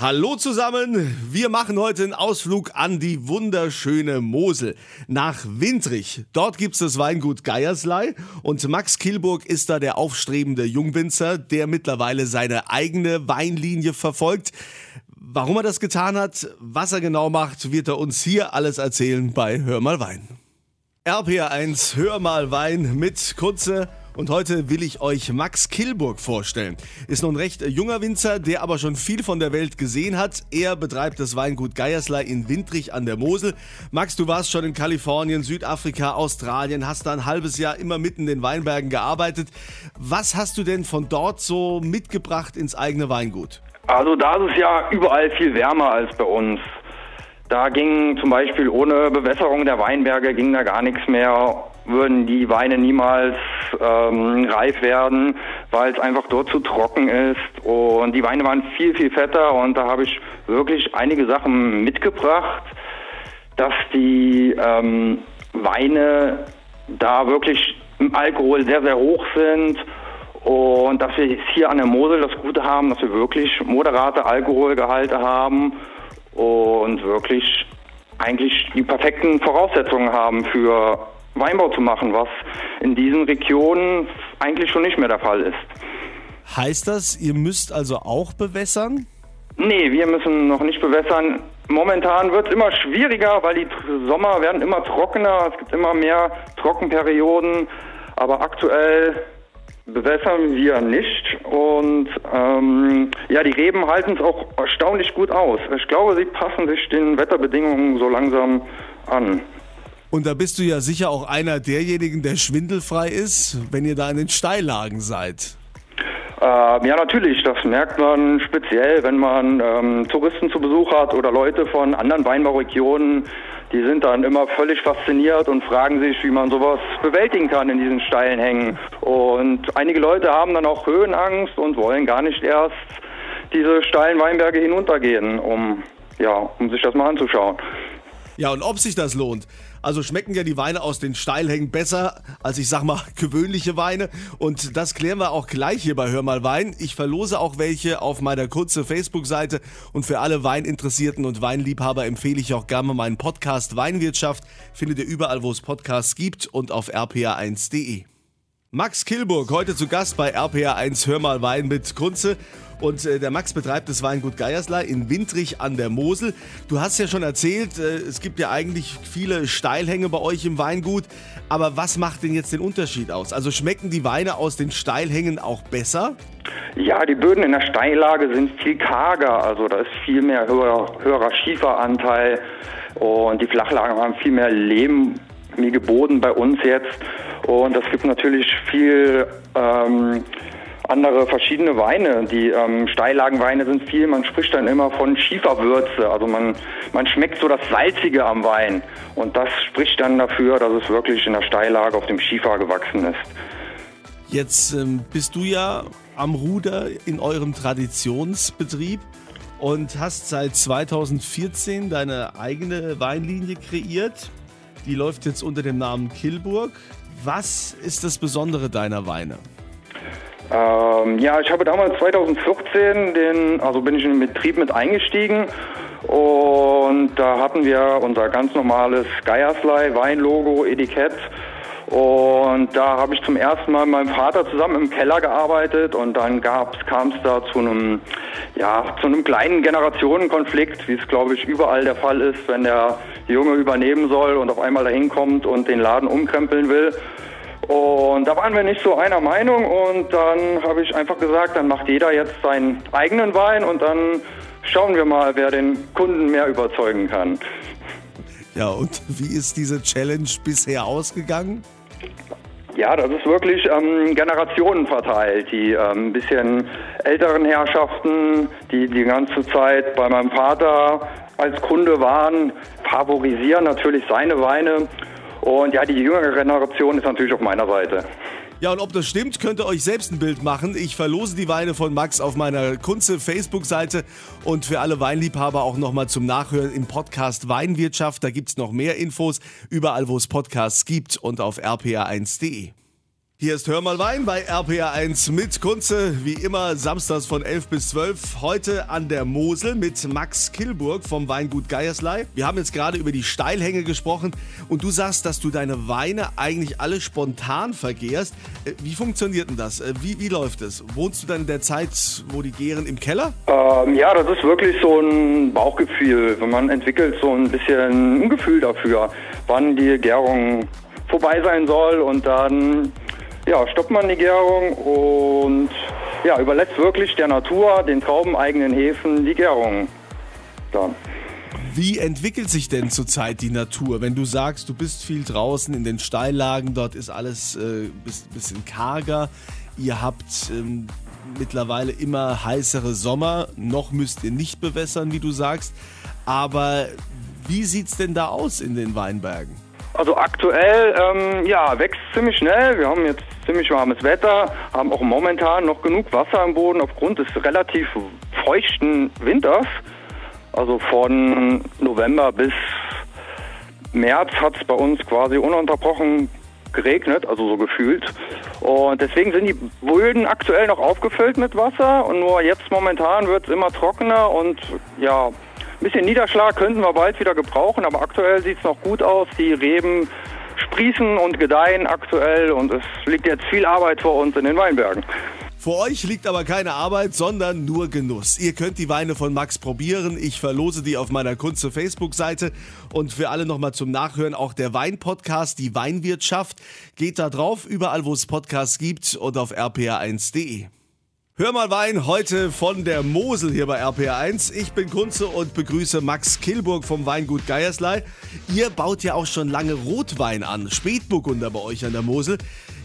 Hallo zusammen, wir machen heute einen Ausflug an die wunderschöne Mosel nach Windrich. Dort gibt's das Weingut Geierslei und Max Kilburg ist da der aufstrebende Jungwinzer, der mittlerweile seine eigene Weinlinie verfolgt. Warum er das getan hat, was er genau macht, wird er uns hier alles erzählen bei Hör mal Wein. RPR1 Hör mal Wein mit Kunze und heute will ich euch Max Kilburg vorstellen. Ist nun recht junger Winzer, der aber schon viel von der Welt gesehen hat. Er betreibt das Weingut Geierslei in Windrich an der Mosel. Max, du warst schon in Kalifornien, Südafrika, Australien, hast da ein halbes Jahr immer mitten in den Weinbergen gearbeitet. Was hast du denn von dort so mitgebracht ins eigene Weingut? Also da ist es ja überall viel wärmer als bei uns. Da ging zum Beispiel ohne Bewässerung der Weinberge ging da gar nichts mehr, würden die Weine niemals ähm, reif werden, weil es einfach dort zu trocken ist. Und die Weine waren viel, viel fetter und da habe ich wirklich einige Sachen mitgebracht, dass die ähm, Weine da wirklich im Alkohol sehr, sehr hoch sind und dass wir hier an der Mosel das Gute haben, dass wir wirklich moderate Alkoholgehalte haben und wirklich eigentlich die perfekten Voraussetzungen haben für Weinbau zu machen, was in diesen Regionen eigentlich schon nicht mehr der Fall ist. Heißt das, ihr müsst also auch bewässern? Nee, wir müssen noch nicht bewässern. Momentan wird es immer schwieriger, weil die Sommer werden immer trockener, es gibt immer mehr Trockenperioden. Aber aktuell bewässern wir nicht und ähm, ja, die Reben halten es auch erstaunlich gut aus. Ich glaube, sie passen sich den Wetterbedingungen so langsam an. Und da bist du ja sicher auch einer derjenigen, der schwindelfrei ist, wenn ihr da in den Steillagen seid. Äh, ja, natürlich. Das merkt man speziell, wenn man ähm, Touristen zu Besuch hat oder Leute von anderen Weinbauregionen. Die sind dann immer völlig fasziniert und fragen sich, wie man sowas bewältigen kann in diesen steilen Hängen. Und einige Leute haben dann auch Höhenangst und wollen gar nicht erst diese steilen Weinberge hinuntergehen, um, ja, um sich das mal anzuschauen. Ja, und ob sich das lohnt. Also schmecken ja die Weine aus den Steilhängen besser als ich sag mal gewöhnliche Weine. Und das klären wir auch gleich hier bei Hör mal Wein. Ich verlose auch welche auf meiner kurze Facebook-Seite. Und für alle Weininteressierten und Weinliebhaber empfehle ich auch gerne meinen Podcast Weinwirtschaft. Findet ihr überall, wo es Podcasts gibt und auf rpa1.de. Max Kilburg, heute zu Gast bei RPA1 Hör mal Wein mit Kunze. Und äh, der Max betreibt das Weingut Geiersler in Windrich an der Mosel. Du hast ja schon erzählt, äh, es gibt ja eigentlich viele Steilhänge bei euch im Weingut. Aber was macht denn jetzt den Unterschied aus? Also schmecken die Weine aus den Steilhängen auch besser? Ja, die Böden in der Steillage sind viel karger. Also da ist viel mehr höherer, höherer Schieferanteil. Und die Flachlagen haben viel mehr lehmige Boden bei uns jetzt. Und das gibt natürlich viel ähm, andere verschiedene Weine. Die ähm, Steillagenweine sind viel, man spricht dann immer von Schieferwürze. Also man, man schmeckt so das Salzige am Wein. Und das spricht dann dafür, dass es wirklich in der Steillage auf dem Schiefer gewachsen ist. Jetzt ähm, bist du ja am Ruder in eurem Traditionsbetrieb und hast seit 2014 deine eigene Weinlinie kreiert. Die läuft jetzt unter dem Namen Kilburg. Was ist das Besondere deiner Weine? Ähm, ja, ich habe damals 2014 den, also bin ich in den Betrieb mit eingestiegen und da hatten wir unser ganz normales Geierslei Weinlogo Etikett und da habe ich zum ersten Mal mit meinem Vater zusammen im Keller gearbeitet und dann kam es da zu einem, ja, zu einem kleinen Generationenkonflikt, wie es glaube ich überall der Fall ist, wenn der Junge übernehmen soll und auf einmal dahin kommt und den Laden umkrempeln will. Und da waren wir nicht so einer Meinung und dann habe ich einfach gesagt, dann macht jeder jetzt seinen eigenen Wein und dann schauen wir mal, wer den Kunden mehr überzeugen kann. Ja, und wie ist diese Challenge bisher ausgegangen? Ja, das ist wirklich ähm, Generationen verteilt. Die ähm, ein bisschen älteren Herrschaften, die die ganze Zeit bei meinem Vater als Kunde waren, favorisieren natürlich seine Weine und ja, die jüngere Generation ist natürlich auf meiner Seite. Ja, und ob das stimmt, könnt ihr euch selbst ein Bild machen. Ich verlose die Weine von Max auf meiner Kunze Facebook-Seite und für alle Weinliebhaber auch nochmal zum Nachhören im Podcast Weinwirtschaft. Da gibt es noch mehr Infos überall, wo es Podcasts gibt und auf rpa1.de. Hier ist Hör mal Wein bei RPA1 mit Kunze, wie immer samstags von 11 bis 12. Heute an der Mosel mit Max Kilburg vom Weingut Geierslei. Wir haben jetzt gerade über die Steilhänge gesprochen und du sagst, dass du deine Weine eigentlich alle spontan vergehrst. Äh, wie funktioniert denn das? Äh, wie, wie läuft es? Wohnst du dann in der Zeit, wo die gären, im Keller? Ähm, ja, das ist wirklich so ein Bauchgefühl. Man entwickelt so ein bisschen ein Gefühl dafür, wann die Gärung vorbei sein soll und dann ja, stoppt man die Gärung und ja, überlässt wirklich der Natur, den traubeneigenen Hefen, die Gärung dann. Wie entwickelt sich denn zurzeit die Natur? Wenn du sagst, du bist viel draußen in den Steillagen, dort ist alles äh, bisschen karger. Ihr habt ähm, mittlerweile immer heißere Sommer. Noch müsst ihr nicht bewässern, wie du sagst. Aber wie sieht es denn da aus in den Weinbergen? Also aktuell, ähm, ja, wächst ziemlich schnell. Wir haben jetzt ziemlich warmes Wetter, haben auch momentan noch genug Wasser im Boden aufgrund des relativ feuchten Winters. Also von November bis März hat es bei uns quasi ununterbrochen geregnet, also so gefühlt. Und deswegen sind die Böden aktuell noch aufgefüllt mit Wasser und nur jetzt momentan wird es immer trockener und ja, ein bisschen Niederschlag könnten wir bald wieder gebrauchen, aber aktuell sieht es noch gut aus. Die Reben sprießen und gedeihen aktuell und es liegt jetzt viel Arbeit vor uns in den Weinbergen. Vor euch liegt aber keine Arbeit, sondern nur Genuss. Ihr könnt die Weine von Max probieren. Ich verlose die auf meiner Kunze Facebook-Seite. Und für alle nochmal zum Nachhören auch der Wein-Podcast, die Weinwirtschaft. Geht da drauf, überall wo es Podcasts gibt und auf rpa1.de. Hör mal Wein heute von der Mosel hier bei RPR1. Ich bin Kunze und begrüße Max Kilburg vom Weingut Geierslei. Ihr baut ja auch schon lange Rotwein an, Spätburgunder bei euch an der Mosel.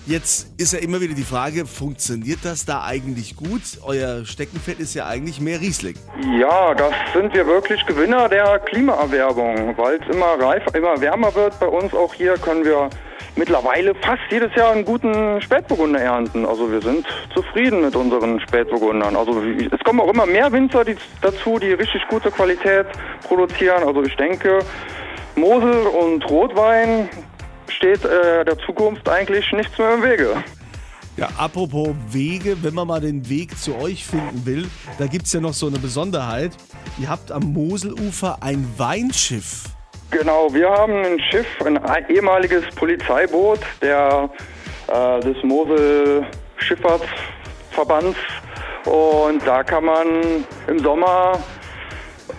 Jetzt ist ja immer wieder die Frage, funktioniert das da eigentlich gut? Euer Steckenpferd ist ja eigentlich mehr Riesling. Ja, das sind wir wirklich Gewinner der Klimaerwerbung, weil es immer reifer, immer wärmer wird bei uns auch hier, können wir mittlerweile fast jedes Jahr einen guten Spätburgunder ernten. Also wir sind zufrieden mit unseren Spätburgundern. Also es kommen auch immer mehr Winzer die, dazu, die richtig gute Qualität produzieren. Also ich denke, Mosel und Rotwein steht äh, der Zukunft eigentlich nichts mehr im Wege. Ja, apropos Wege, wenn man mal den Weg zu euch finden will, da gibt es ja noch so eine Besonderheit. Ihr habt am Moselufer ein Weinschiff. Genau, wir haben ein Schiff, ein ehemaliges Polizeiboot der, äh, des Mosel Schifffahrtsverbands und da kann man im Sommer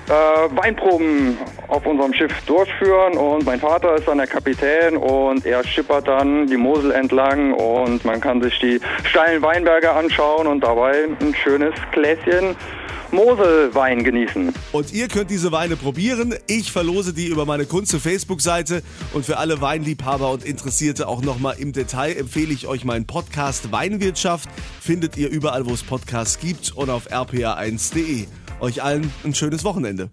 äh, Weinproben auf unserem Schiff durchführen. Und mein Vater ist dann der Kapitän und er schippert dann die Mosel entlang. Und man kann sich die steilen Weinberge anschauen und dabei ein schönes Gläschen Moselwein genießen. Und ihr könnt diese Weine probieren. Ich verlose die über meine Kunze Facebook-Seite. Und für alle Weinliebhaber und Interessierte auch nochmal im Detail empfehle ich euch meinen Podcast Weinwirtschaft. Findet ihr überall, wo es Podcasts gibt und auf rpa1.de. Euch allen ein schönes Wochenende.